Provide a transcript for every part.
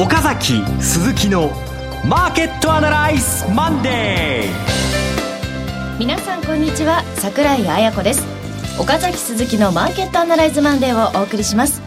岡崎鈴木のマーケットアナライズマンデー。皆さんこんにちは桜井彩子です。岡崎鈴木のマーケットアナライズマンデーをお送りします。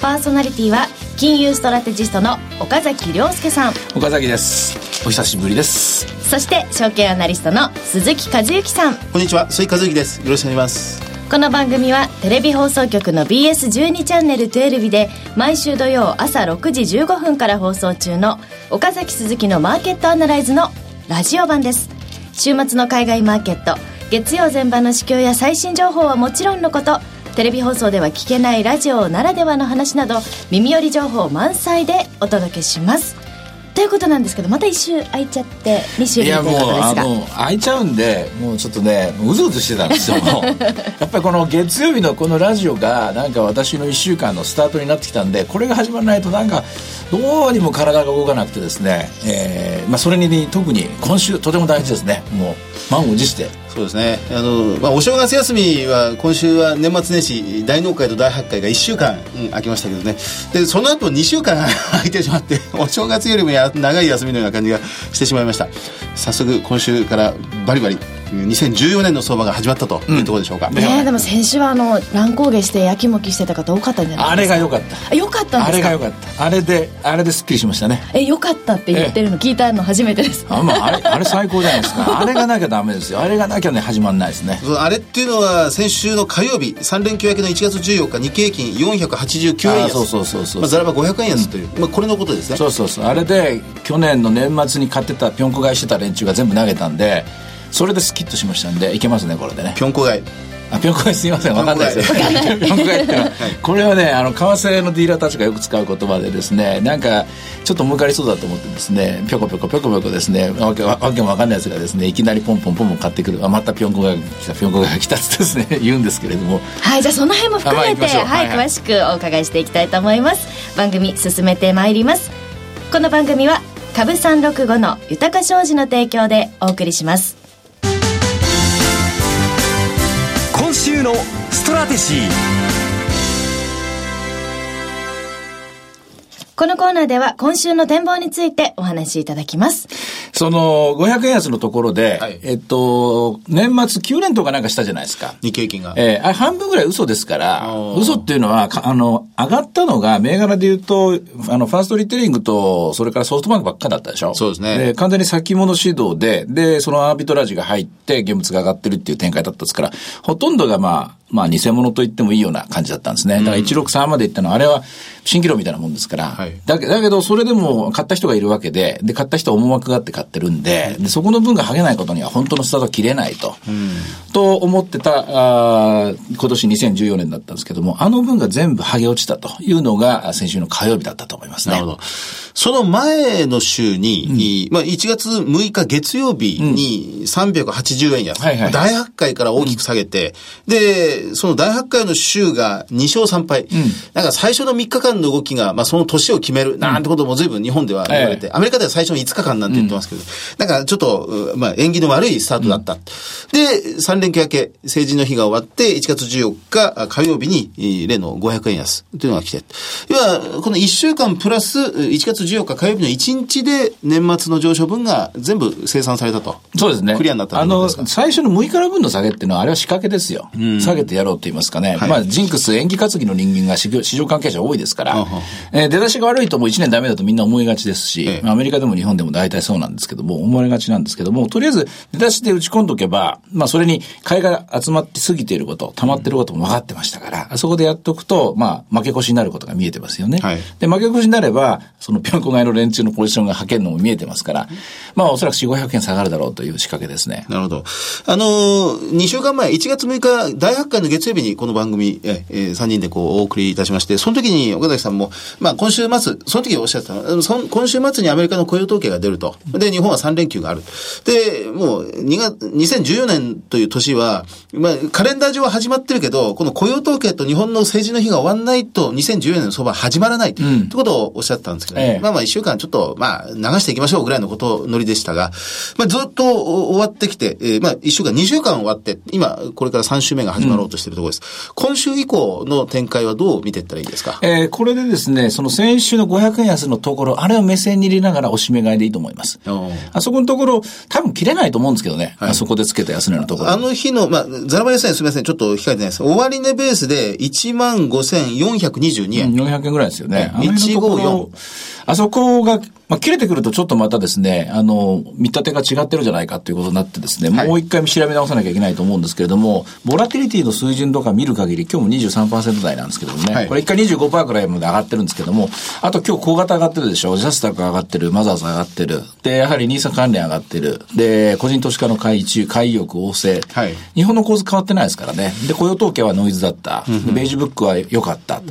パーソナリティは金融ストラテジストの岡崎亮介さん。岡崎です。お久しぶりです。そして証券アナリストの鈴木和之さん。こんにちは鈴木和之です。よろしくお願いしますこの番組はテレビ放送局の BS12 チャンネル12で毎週土曜朝6時15分から放送中の岡崎鈴木のマーケットアナライズのラジオ版です。週末の海外マーケット月曜全般の市況や最新情報はもちろんのことテレビ放送では聞けないラジオならではの話など耳寄り情報満載でお届けします。ということなんですけどまた1週空いちゃって2週いやもう空いちゃうんでもうちょっとねうずうずしてたんですよ やっぱりこの月曜日のこのラジオがなんか私の1週間のスタートになってきたんでこれが始まらないとなんかどうにも体が動かなくてですね、えーまあ、それに特に今週とても大事ですね。もう満を持してそうですね。あの、まあ、お正月休みは今週は年末年始大納会と大発会が1週間、うん、空きましたけどね。でその後2週間 空いてしまってお正月よりもや長い休みのような感じがしてしまいました。早速今週からバリバリ2014年の相場が始まったというところでしょうか、うん、ねでも先週はあの乱高下してやきもきしてた方多かったんじゃないですか？あれが良かった。良かったんですか？あれが良かった。あれであれですっきりしましたね。え良かったって言ってるの聞いたの初めてです。あ,、まあ、あれあれ最高じゃないですか。あれがなきゃダメですよ。あれがなきゃね始まんないですね。あれっていうのは先週の火曜日3連休明けの1月14日日経平均489円安。そうそうそうそう、まあ、ざらば500円安という、うん、まあ、これのことですね。そうそうそう。あれで去年の年末に買ってたぴょんこ買いしてた連中が全部投げたんでそれでスキッとしましたんでいけますねこれでね。ぴょんこ買いあぴょんこ買いすみません分かんないです。よぴょんこ買いってのは、これはねあの為替のディーラーたちがよく使う言葉でですねなんかちょっと儲かりそうだと思ってですねぴょこぴょこぴょこぴょこですねわけわけも分かんないやつがですねいきなりポンポンポンポン買ってくるあまたぴょんこが来たぴょんこが来たってですね言うんですけれどもはいじゃあその辺も含めて、まあ、はい、はい、詳しくお伺いしていきたいと思います番組進めてまいりますこの番組は株三六五の豊か商事の提供でお送りします週のストラテシー。このコーナーでは今週の展望についてお話しいただきます。その、500円安のところで、はい、えっと、年末9年とかなんかしたじゃないですか。日経金が。えー、あ半分ぐらい嘘ですから、嘘っていうのは、あの、上がったのが、銘柄で言うと、あの、ファーストリテイリングと、それからソフトバンクばっかだったでしょ。そうですね。で、完全に先物指導で、で、そのアービトラージが入って、現物が上がってるっていう展開だったですから、ほとんどがまあ、まあ、偽物と言ってもいいような感じだったんですね。だから163までいったのは、あれは蜃気楼みたいなもんですから。はい、だけだけど、それでも買った人がいるわけで、で、買った人は思惑があって買ってるんで、でそこの分が剥げないことには本当のスタートは切れないと。うん、と思ってた、あ今年2014年だったんですけども、あの分が全部剥げ落ちたというのが先週の火曜日だったと思いますね。なるほど。その前の週に、うん、まあ、1月6日月曜日に380円安。うんはいはい、大発会から大きく下げて、で、その大発会の週が2勝3敗。うん、なんか最初の3日間の動きが、まあその年を決める、なんてことも随分日本では言われて、うん、アメリカでは最初の5日間なんて言ってますけど、うん、なんかちょっと、まあ縁起の悪いスタートだった。で、3連休明け、成人の日が終わって、1月14日火曜日に、例の500円安というのが来て、要は、この1週間プラス、1月14日火曜日の1日で年末の上昇分が全部生産されたと。そうですね。クリアになったあの、最初の6日の分の下げっていうのは、あれは仕掛けですよ。下げてやろうと言いますかね。はい、まあ、ジンクス、演技担ぎの人間が市場関係者多いですから、えー、出だしが悪いともう1年ダメだとみんな思いがちですし、ええ、アメリカでも日本でも大体そうなんですけども、思われがちなんですけども、とりあえず出だしで打ち込んどけば、まあ、それに買いが集まって過ぎていること、溜まっていることも分かってましたから、そこでやっておくと、まあ、負け越しになることが見えてますよね。はい、で、負け越しになれば、そのぴょんこ買いの連中のポジションがはけるのも見えてますから、まあ、おそらく4、500円下がるだろうという仕掛けですね。なるほど。あのー、2週間前、1月6日、大発会の月曜日にこの番組、ええー、3人でこう、お送りいたしまして、その時に岡崎さんも、まあ、今週末、その時おっしゃってたの、そ今週末にアメリカの雇用統計が出ると。で、日本は3連休がある。で、もう、2月、2014年という年は、まあ、カレンダー上は始まってるけど、この雇用統計と日本の政治の日が終わんないと、2014年の相場始まらない。うん、ってことをおっしゃってたんですけど、ねええ、まあまあ、1週間ちょっと、まあ、流していきましょうぐらいのことノリでしたが、まあ、ずっと終わってきて、えー、まあ、1週間、2週間終わって、今、これから3週目が始まろうとしているところです。今週以降の展開はどう見ていったらいいですか？えー、これでですね、その先週の500円安のところ、あれを目線に入れながら押し目買いでいいと思います。あそこのところ、多分切れないと思うんですけどね。はい、あそこでつけた安値のところ。あの日の、まあ、ザラバ安値すみません、ちょっと控えてないです。終値ベースで15,422円。400円ぐらいですよね。154。あそこが、まあ、切れてくるとちょっとまたですね、あの、見立てが違ってるじゃないかということになってですね、はい、もう一回調べ直さなきゃいけないと思うんですけれども、ボラティリティの水準とか見る限り、今日も23%台なんですけどもね、はい、これ一回25%くらいまで上がってるんですけども、あと今日小型上がってるでしょ、ジャスタック上がってる、マザーズ上がってる、で、やはりニーサ関連上がってる、で、個人投資家の買い中、買い欲旺盛、はい、日本の構図変わってないですからね、で、雇用統計はノイズだった、うん、ベージュブックは良かった、うん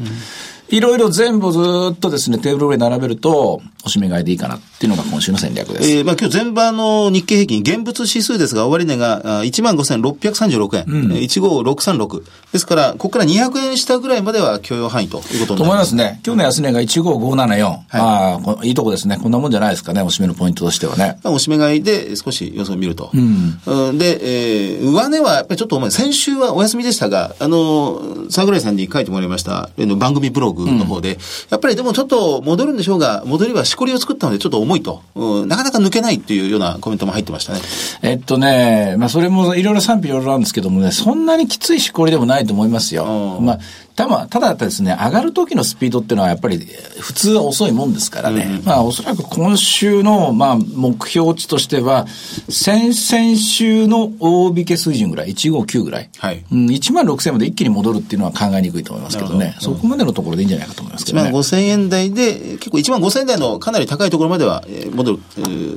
いろいろ全部ずっとですね、テーブル上に並べると、おしめ買いでいいかなっていうのが今週の戦略です。えー、まあ今日全場の日経平均、現物指数ですが、終値が15,636円、うん、15636。ですから、ここから200円下ぐらいまでは許容範囲ということになります。と思いますね。今日の安値が15574。はい、ああ、いいとこですね。こんなもんじゃないですかね、おしめのポイントとしてはね。まあ、おしめ買いで少し予想を見ると。うん、で、えー、上値はやっぱりちょっと重い。先週はお休みでしたが、あの、桜井さんに書いてもらいました、番組ブロググの方で、うん、やっぱりでもちょっと戻るんでしょうが、戻りはしこりを作ったのでちょっと重いと、うん、なかなか抜けないっていうようなコメントも入ってましたね。えっとね、まあそれもいろいろ賛否いろいろあるんですけどもね、そんなにきついしこりでもないと思いますよ。まあただ、ただですね、上がる時のスピードっていうのはやっぱり普通は遅いもんですからね。うん、まあおそらく今週の、まあ目標値としては、先々週の大引け水準ぐらい、159ぐらい。はい。うん、1万6000まで一気に戻るっていうのは考えにくいと思いますけどね。どそこまでのところでじゃないかと思いますけどね。1万5000円台で、結構1万5000円台のかなり高いところまでは戻る、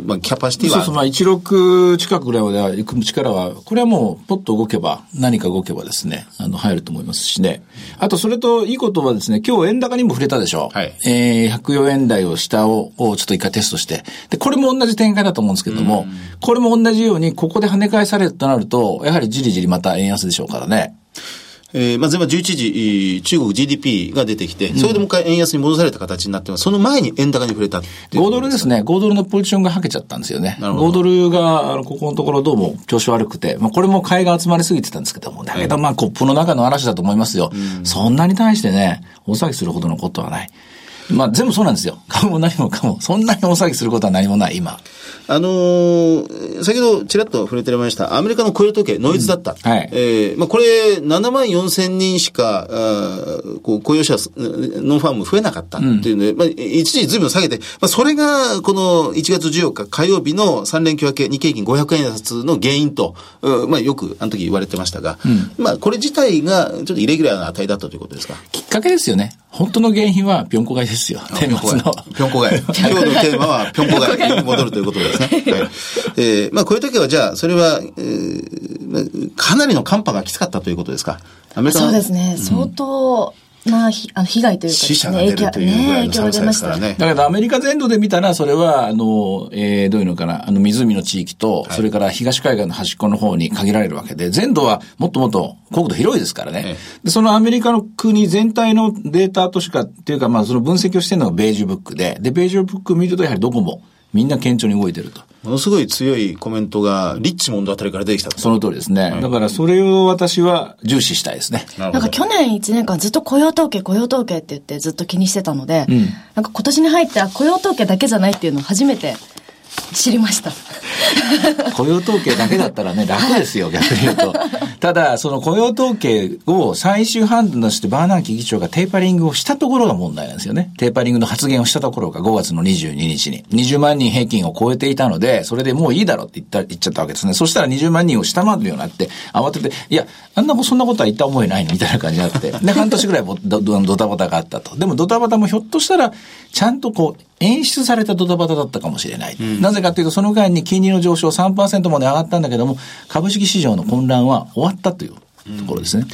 まあキャパシティは。そうそう、まあ16近くぐらいまでは行く力は、これはもうポッと動けば、何か動けばですね、あの、入ると思いますしね。あとそれといいことはですね、今日円高にも触れたでしょ。はい。えー、104円台を下を、をちょっと一回テストして。で、これも同じ展開だと思うんですけども、これも同じように、ここで跳ね返されるとなると、やはりじりじりまた円安でしょうからね。えー、まあ、前半11時、中国 GDP が出てきて、それでもう一回円安に戻された形になってます。その前に円高に触れた5ドルですね。5ドルのポジションがはけちゃったんですよね。5ドルが、あの、ここのところどうも調子悪くて、まあ、これも買いが集まりすぎてたんですけども、だけどまあ、コップの中の嵐だと思いますよ。そんなに対してね、大騒ぎするほどのことはない。まあ、全部そうなんですよ。株も何もかも。そんなに大騒ぎすることは何もない、今。あのー、先ほどちらっと触れてました、アメリカの雇用統計、ノイズだった。うん、はい。えー、まあ、これ、7万4千人しか、あこう雇用者、ノンファーム増えなかったっていうので、うん、まあ、一時ずいぶん下げて、まあ、それが、この1月14日火曜日の3連休明け、日経平均500円安の原因と、うん、まあ、よく、あの時言われてましたが、うん、まあ、これ自体が、ちょっとイレギュラーな値だったということですか？きっかけですよね。本当の原因は、ぴょんこ買いですよ。天末の。ぴょんこ買い。今日のテーマは、ぴょんこ買いに戻るということですね。はい、えー、まあ、こういう時は、じゃあ、それは、えー、かなりの寒波がきつかったということですか？そうですね。相当、なあの被害というか、死者が出るというぐらいの寒さですからね。だけどアメリカ全土で見たら、それは、あの、えー、どういうのかな、あの湖の地域と、それから東海岸の端っこの方に限られるわけで、全土はもっともっと国土広いですからね。で、そのアメリカの国全体のデータとしか、っていうか、まあその分析をしてるのがベージュブックで、で、ベージュブック見るとやはりどこも、みんな顕著に動いてると。ものすごい強いコメントが、リッチモンドあたりから出てきたその通りですね。はい、だからそれを私は重視したいですね。なんか去年1年間ずっと雇用統計、雇用統計って言ってずっと気にしてたので、うん、なんか今年に入って雇用統計だけじゃないっていうのを初めて知りました。雇用統計だけだったらね、楽ですよ、逆に言うと。ただ、その雇用統計を最終判断としてバーナーキ議長がテーパリングをしたところが問題なんですよね。テーパリングの発言をしたところが5月の22日に。20万人平均を超えていたので、それでもういいだろうって言った、言っちゃったわけですね。そしたら20万人を下回るようになって、慌てて、いや、あんなそんなことは言った覚えないのみたいな感じになって。で、半年ぐらいドドタバタがあったと。でもドタバタもひょっとしたら、ちゃんとこう、演出されたドタバタだったかもしれない。うん、なぜかというと、その間に金利の上昇3%まで上がったんだけども、株式市場の混乱は終わったというところですね。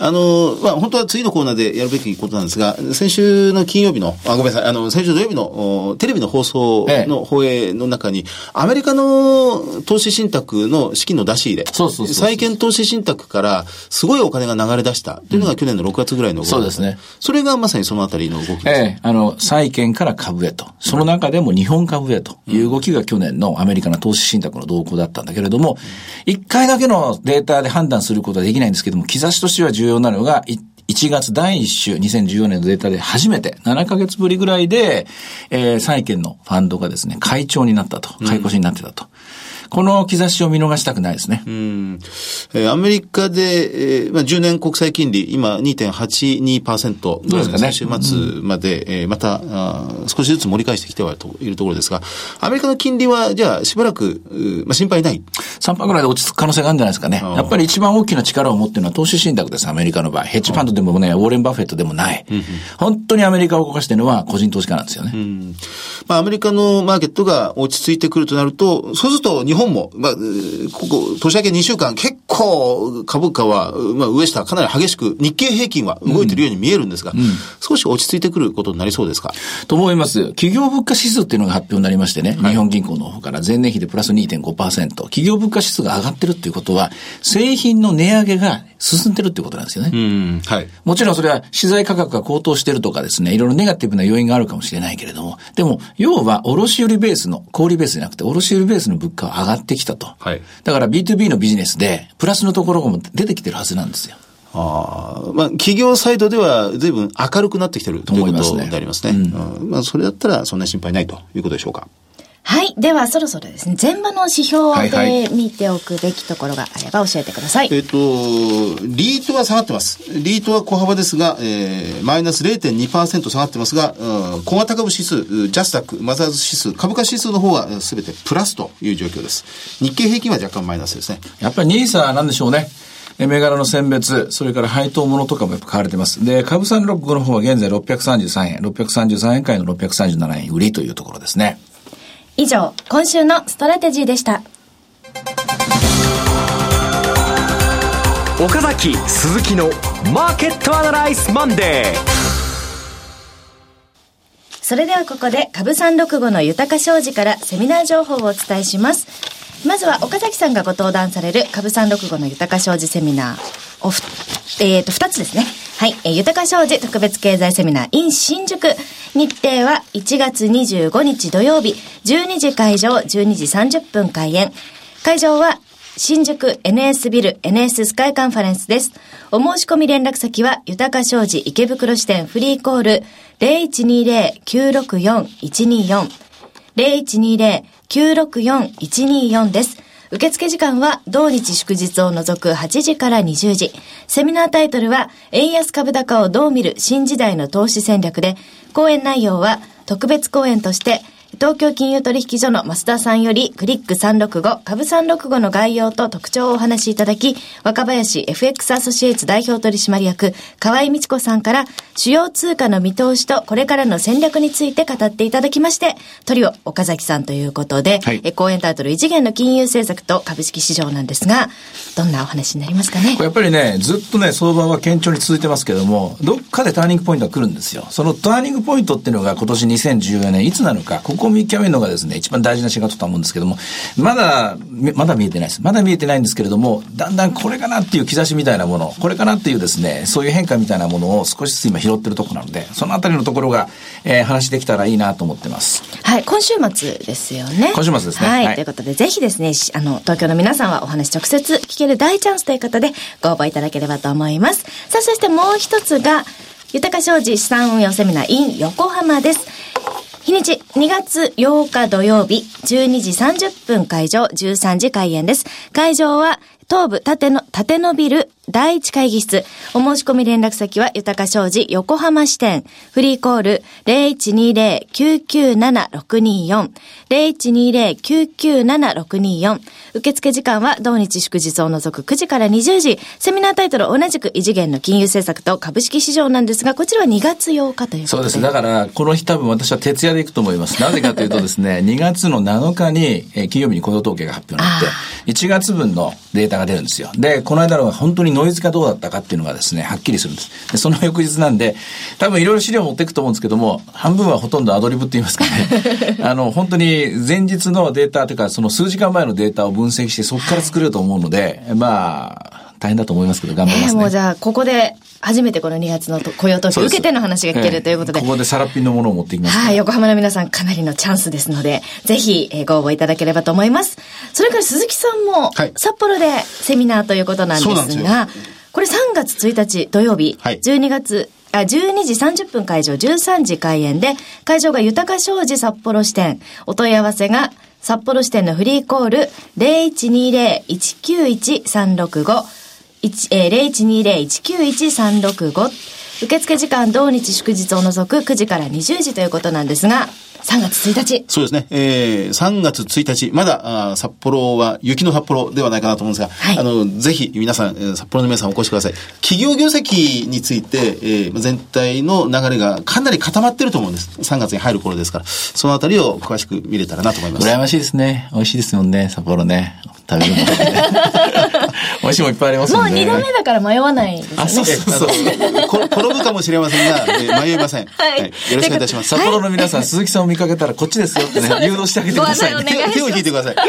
あの、まあ、本当は次のコーナーでやるべきことなんですが、先週の金曜日の、あ、ごめんなさい、あの、先週土曜日のテレビの放送の放映の中に、アメリカの投資信託の資金の出し入れ、そうそうそう債券投資信託からすごいお金が流れ出したというのが去年の6月ぐらいの動き、そうですね。それがまさにそのあたりの動きです。ええあの、債券から株へと。その中でも日本株へという動きが去年のアメリカの投資信託の動向だったんだけれども、一回だけのデータで判断することはできないんですけども、兆しとしては重要なのが、1月第1週、2014年のデータで初めて、7ヶ月ぶりぐらいで、えー、債券のファンドがですね、会長になったと、買い越しになってたと。うんこの兆しを見逃したくないですね。うん。えー、アメリカで、えー、まあ、10年国債金利、今2.82%。どうですかね。週末まで、うん、えー、またあ、少しずつ盛り返してきてはいるところですが、アメリカの金利は、じゃあ、しばらく、まあ、心配ない ?3% ぐらいで落ち着く可能性があるんじゃないですかね。やっぱり一番大きな力を持っているのは投資信託です、アメリカの場合。ヘッジファンドでもね、ウォーレン・バフェットでもない。本当にアメリカを動かしているのは個人投資家なんですよね。まあ、アメリカのマーケットが落ち着いてくるとなると、そうすると日本も、まあ、ここ、年明け2週間、結構株価は、まあ、上下かなり激しく、日経平均は動いてるように見えるんですが、うんうん、少し落ち着いてくることになりそうですか？と思います。企業物価指数っていうのが発表になりましてね、はい、日本銀行の方から前年比でプラス2.5%、企業物価指数が上がってるっていうことは、製品の値上げが進んでるっていうことなんですよね。うん、はい。もちろんそれは資材価格が高騰してるとかですね、いろいろネガティブな要因があるかもしれないけれども、でも、要は卸売ベースの、小売ベースじゃなくて、卸売ベースの物価は上がってきたと。はい。だから B2B のビジネスで、プラスのところも出てきてるはずなんですよ。ああ、まあ、企業サイドでは随分明るくなってきてるということでありますね。すねうん、まあ、それだったらそんな心配ないということでしょうか。はい。では、そろそろですね、前場の指標で見ておくべきところがあれば教えてください。はいはい、えっ、と、リートは下がってます。リートは小幅ですが、えー、マイナス0.2%下がってますが、うん、小型株指数、ジャスタック、マザーズ指数、株価指数の方はすべてプラスという状況です。日経平均は若干マイナスですね。やっぱり NISA なんでしょうね。銘柄の選別、それから配当ものとかもやっぱ買われてます。で、株三六五の方は現在633円、633円買いの637円売りというところですね。以上、今週のストラテジーでした。岡崎鈴木のマーケットアナライズマンデーそれではここで株三六五の豊商事からセミナー情報をお伝えします。まずは岡崎さんがご登壇される株三六五の豊商事セミナーをえっ、ー、と、二つですね。はい。えー、豊か商事特別経済セミナー in 新宿。日程は1月25日土曜日、12時会場、12時30分開演。会場は新宿 NS ビル NS スカイカンファレンスです。お申し込み連絡先は、豊か商事池袋支店フリーコール0120-964-124 0120-964-124です。受付時間は同日祝日を除く8時から20時。セミナータイトルは、円安株高をどう見る新時代の投資戦略で、講演内容は特別講演として、東京金融取引所の増田さんよりクリック365株365の概要と特徴をお話しいただき、若林 FX アソシエイツ代表取締役河合美智子さんから主要通貨の見通しとこれからの戦略について語っていただきまして、トリオ岡崎さんということで、はい、え講演タイトル異次元の金融政策と株式市場なんですが、どんなお話になりますかね？やっぱりね、ずっとね、相場は堅調に続いてますけども、どっかでターニングポイントが来るんですよ。そのターニングポイントっていうのが今年2014年いつなのか、ここを見極めるのがですね、一番大事な仕事と思うんですけども、まだ、まだ見えてないです。まだ見えてないんですけれども、だんだんこれかなっていう兆しみたいなもの、これかなっていうですね、そういう変化みたいなものを少しずつ今拾ってるところなので、そのあたりのところが、えー、話できたらいいなと思ってます。はい、今週末ですよね。今週末ですね。はい、はい、ということで、ぜひですね、あの、東京の皆さんはお話直接聞ける大チャンスという方でご応募いただければと思います。さあ、そしてもう一つが、豊か商事資産運用セミナー in 横浜です。日にち2月8日土曜日12時30分会場13時開演です。会場は東部縦の、縦のビル第一会議室。お申し込み連絡先は、豊か商事横浜支店。フリーコール0120-997-624。0120-997-624。受付時間は、同日祝日を除く9時から20時。セミナータイトル同じく異次元の金融政策と株式市場なんですが、こちらは2月8日ということで。そうです。だから、この日多分私は徹夜で行くと思います。なぜかというとですね、2月の7日に、えー、金曜日に雇用統計が発表になって、1月分のデータが出るんですよ。で、この間のは本当にノイズがどうだったかっていうのがですね、はっきりするんです。でその翌日なんで、多分いろいろ資料持っていくと思うんですけども、半分はほとんどアドリブって言いますかね。あの、本当に前日のデータというか、その数時間前のデータを分析して、そこから作れると思うので、はい、まあ、大変だと思いますけど、頑張りますね。もうじゃあ、ここで、初めてこの2月の雇用統計受けての話が聞けるということで。ここでさらっぴんのものを持ってきます。はい、横浜の皆さんかなりのチャンスですので、ぜひ、えー、ご応募いただければと思います。それから鈴木さんも、札幌でセミナーということなんですが、これ3月1日土曜日、はい、12月、あ、12時30分会場、13時開演で、会場が豊商事札幌支店、お問い合わせが、札幌支店のフリーコール0120-191-365、えー、0120-191-365受付時間同日祝日を除く9時から20時ということなんですが、3月1日。そうですね。えー、3月1日、まだ、あ札幌は雪の札幌ではないかなと思うんですが、はい、あの、ぜひ皆さん、札幌の皆さんお越しください。企業業績について、えー、全体の流れがかなり固まってると思うんです。3月に入る頃ですから、そのあたりを詳しく見れたらなと思います。羨ましいですね。美味しいですもんね、札幌ね。食べるもの、ね。美味しいもいっぱいありますもんね。もう2度目だから迷わないですね。あ、そうそうそう。転ぶかもしれませんが、えー、迷いません。はい、はい。よろしくお願いいたします。札幌の皆さん、鈴木さんを見かけたらこっちですよってね、誘導してあげてください、ね。手を引いてください。は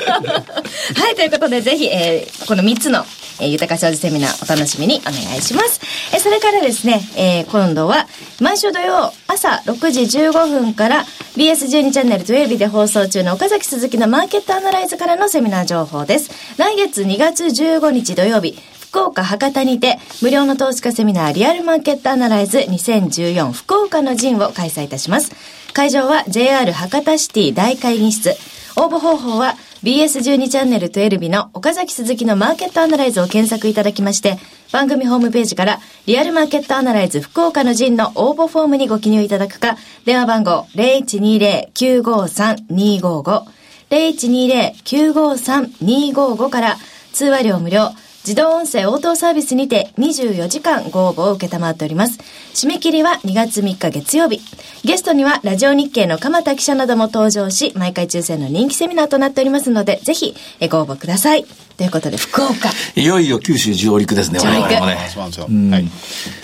い、ということで、ぜひ、えー、この3つの、えー、豊か商事セミナーお楽しみにお願いします。えー、それからですね、えー、今度は、毎週土曜朝6時15分から BS12 チャンネル12で放送中の岡崎鈴木のマーケットアナライズからのセミナー情報です。来月2月15日土曜日、福岡博多にて無料の投資家セミナーリアルマーケットアナライズ2014福岡の陣を開催いたします。会場は JR 博多シティ大会議室。応募方法は BS12 チャンネル12日の岡崎鈴木のマーケットアナライズを検索いただきまして、番組ホームページからリアルマーケットアナライズ福岡の陣の応募フォームにご記入いただくか、電話番号0120-953-255 0120-953-255から通話料無料自動音声応答サービスにて24時間ご応募を受けたまっております。締め切りは2月3日月曜日。ゲストにはラジオ日経の鎌田記者なども登場し、毎回抽選の人気セミナーとなっておりますので、ぜひご応募ください。ということで、福岡。いよいよ九州上陸ですね、我々もね。そうなんですよ。はい。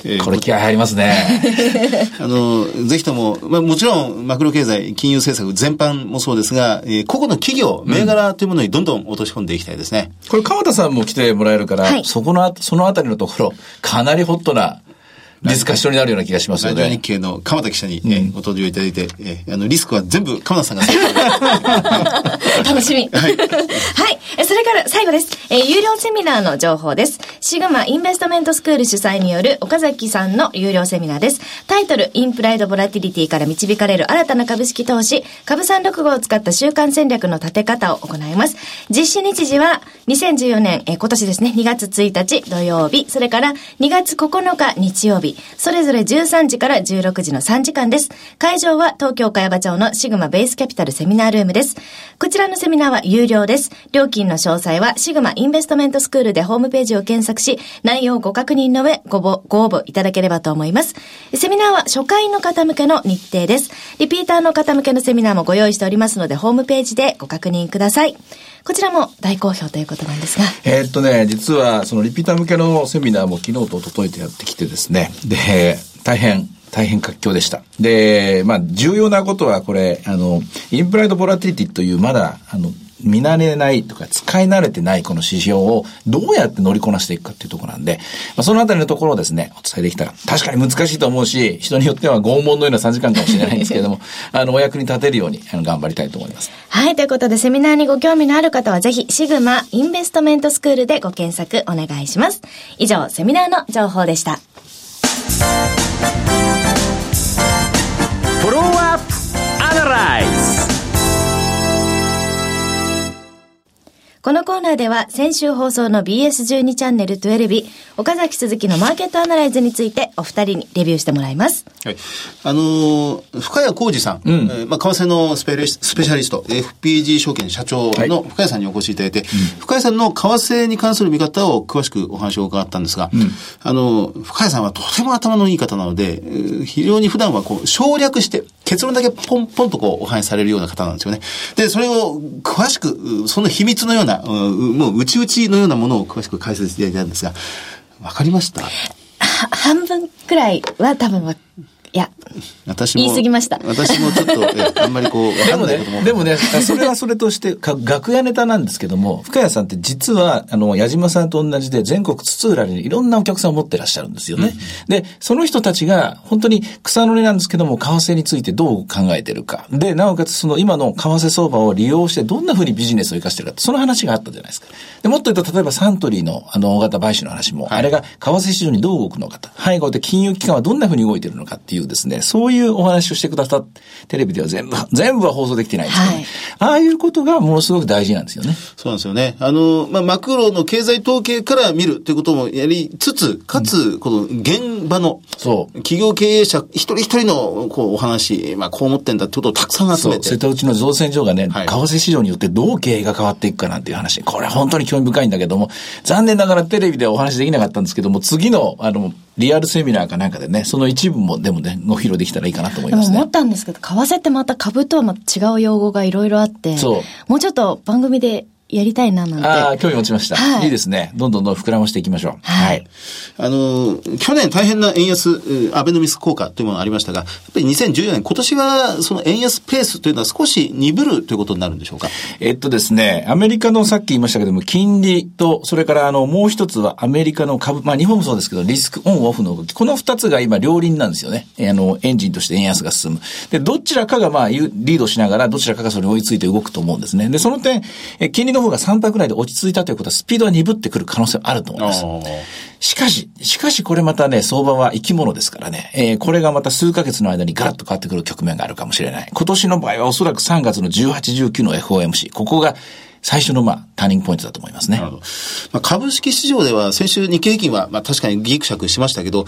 えー、これ気合入りますね。あの、ぜひとも、まあもちろん、マクロ経済、金融政策全般もそうですが、えー、個々の企業、銘柄というものにどんどん落とし込んでいきたいですね。これ、川田さんも来てもらえるから、はい、そこの、そのあたりのところ、かなりホットなディスカッションになるような気がしますよね。ラジオ日経の鎌田記者に、ね、ご登場いただいて、えー、あの、リスクは全部鎌田さんが 楽しみ。はい。はい。それから最後です。えー、有料セミナーの情報です。シグマインベストメントスクール主催による岡崎さんの有料セミナーです。タイトル、インプライドボラティリティから導かれる新たな株式投資、株三六五を使った週間戦略の立て方を行います。実施日時は2014年、えー、今年ですね、2月1日土曜日、それから2月9日日曜日、それぞれ13時から16時の3時間です。会場は東京茅場町のシグマベースキャピタルセミナールームです。こちらのセミナーは有料です。料金の詳細はシグマインベストメントスクールでホームページを検索し、内容をご確認の上ごご応募いただければと思います。セミナーは初回の方向けの日程です。リピーターの方向けのセミナーもご用意しておりますので、ホームページでご確認ください。こちらも大好評ということなんですが。えー、っとね、実はそのリピーター向けのセミナーも昨日と整えてやってきてですね。で、大変大変活況でした。で、まあ、重要なことはこれ、あの、インプライドボラティリティというまだ、あの、見慣れないとか使い慣れてないこの指標をどうやって乗りこなしていくかっていうところなんで、まあ、そのあたりのところをですね、お伝えできたら、確かに難しいと思うし、人によっては拷問のような3時間かもしれないんですけれども、あの、お役に立てるようにあの頑張りたいと思います。はい、ということでセミナーにご興味のある方はぜひ、シグマインベストメントスクールでご検索お願いします。以上、セミナーの情報でした。このコーナーでは先週放送の BS12 チャンネル12日、岡崎鈴木のマーケットアナライズについてお二人にレビューしてもらいます。はい。あのー、深谷浩二さん、うん、えー、まあ、為替のスペスペシャリスト、FPG 証券社長の深谷さんにお越しいただいて、はい、深谷さんの為替に関する見方を詳しくお話を伺ったんですが、うん、あの、深谷さんはとても頭のいい方なので、非常に普段はこう省略して、結論だけポンポンとこうお話しされるような方なんですよね。で、それを詳しく、その秘密のような、もう内々のようなものを詳しく解説していたいたんですが、わかりました？半分くらいは多分わいや、私も。言い過ぎました。私もちょっと、あんまりこう、でもね、でもね、それはそれとして、か楽屋ネタなんですけども、深谷さんって実は、あの、矢島さんと同じで全国津々浦々にいろんなお客さんを持ってらっしゃるんですよね。うん、で、その人たちが、本当に草の根なんですけども、為替についてどう考えてるか。で、なおかつその今の為替相場を利用してどんなふうにビジネスを生かしてるかその話があったじゃないですか。で、もっと言うと、例えばサントリーのあの大型買収の話も、はい、あれが為替市場にどう動くのかと。背後で金融機関はどんなふうに動いてるのかっていうですね、そういうお話をしてくださって、テレビでは全部、全部は放送できてないんですけど、ね、はい、ああいうことがものすごく大事なんですよね。そうなんですよね。あの、まあ、マクロの経済統計から見るということもやりつつ、かつ、この現場の、そう。企業経営者一人一人の、こう、お話、まあ、こう思ってんだってことをたくさん集めて。そう。瀬戸内の造船所がね、はい、為替市場によってどう経営が変わっていくかなんていう話。これは本当に興味深いんだけども、残念ながらテレビではお話できなかったんですけども、次の、あの、リアルセミナーかなんかでね、その一部もでもね、ご披露できたらいいかなと思いますね。思ったんですけど、為替ってまた株とはまた違う用語がいろいろあって、そう。もうちょっと番組でやりたいななんて。ああ、興味持ちました、はい。いいですね。どんどんどん膨らましていきましょう。はい。あの、去年大変な円安、アベノミス効果というものがありましたが、やっぱり2014年、今年はその円安ペースというのは少し鈍るということになるんでしょうか？えっとですね、アメリカのさっき言いましたけども、金利と、それからあの、もう一つはアメリカの株、まあ日本もそうですけど、リスクオンオフの動き。この二つが今両輪なんですよね。あの、エンジンとして円安が進む。で、どちらかがまあリードしながら、どちらかがそれに追いついて動くと思うんですね。で、その点、金利の方が3%ぐらいで落ち着いたということは、スピードは鈍ってくる可能性はあると思います。しかし、しかしこれまたね、相場は生き物ですからね、えー、これがまた数ヶ月の間にガラッと変わってくる局面があるかもしれない。今年の場合はおそらく3月の18、19の FOMC、ここが最初のまあ、ターニングポイントだと思いますね。まあ、株式市場では先週日経平均は、まあ確かにギクシャクしましたけど、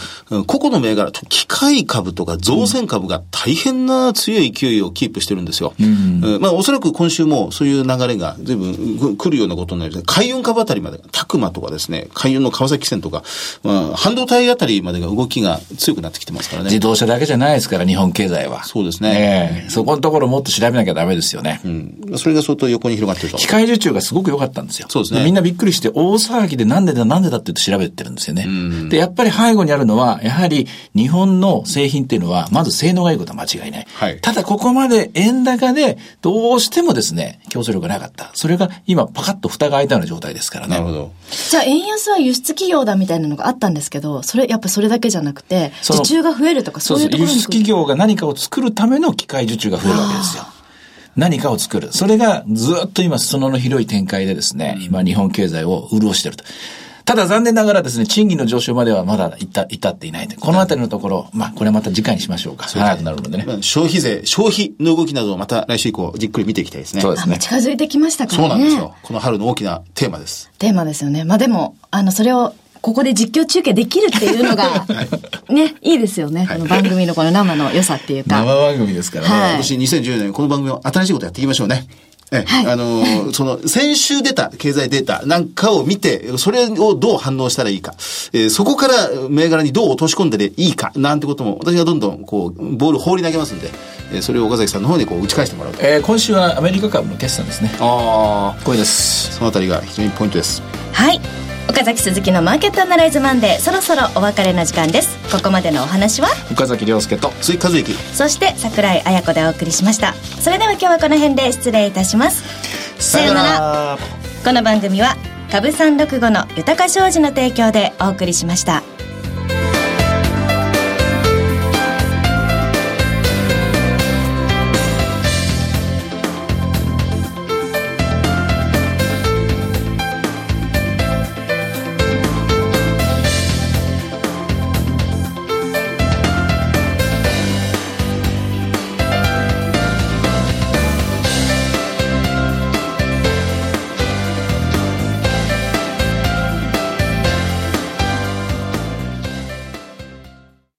個々の銘柄、機械株とか造船株が大変な強い勢いをキープしてるんですよ。うん、まあおそらく今週もそういう流れが随分来るようなことになり海運株あたりまで、タクマとかですね、海運の川崎線とか、まあ半導体あたりまでが動きが強くなってきてますからね。自動車だけじゃないですから、日本経済は。そうですね。えー、そこのところもっと調べなきゃダメですよね。うん。それが相当横に広がってると。機械受注がすごく良かったんですよ。そうですね。みんなびっくりして大騒ぎでなんでだなんでだって言って調べてるんですよね。で、やっぱり背後にあるのは、やはり日本の製品っていうのは、まず性能がいいことは間違いない。はい、ただここまで円高でどうしてもですね、競争力がなかった。それが今パカッと蓋が開いたような状態ですからね。なるほど。じゃあ円安は輸出企業だみたいなのがあったんですけど、それやっぱそれだけじゃなくて、受注が増えるとかそういうところ輸出企業が何かを作るための機械受注が増えるわけですよ。何かを作る。それがずっと今、裾野の広い展開でですね、今日本経済を潤していると。ただ残念ながらですね、賃金の上昇まではまだ至至っていない。このあたりのところ、まあ、これまた次回にしましょうか。早くなるのでね。消費税、消費の動きなどをまた来週以降、じっくり見ていきたいですね。そうですね。近づいてきましたからね。そうなんですよ。この春の大きなテーマです。テーマですよね。まあでも、あの、それをここで実況中継できるっていうのが、ね、いいですよね。この番組のこの生の良さっていうか。生番組ですからね。はい、私2010年この番組を新しいことやっていきましょうね。え、はい、あの、その、先週出た経済データなんかを見て、それをどう反応したらいいか、えー、そこから銘柄にどう落とし込んでいいか、なんてことも、私がどんどん、こう、ボール放り投げますんで、えー、それを岡崎さんの方にこう打ち返してもらうと。えー、今週はアメリカ株の決算ですね。ああ。これです。そのあたりが非常にポイントです。はい。岡崎鈴木のマーケットアナライズマンデーそろそろお別れの時間です。ここまでのお話は？岡崎亮介と鈴木和之そして櫻井彩子でお送りしました。それでは今日はこの辺で失礼いたします。さようなら。この番組は株三六五の豊か商事の提供でお送りしました。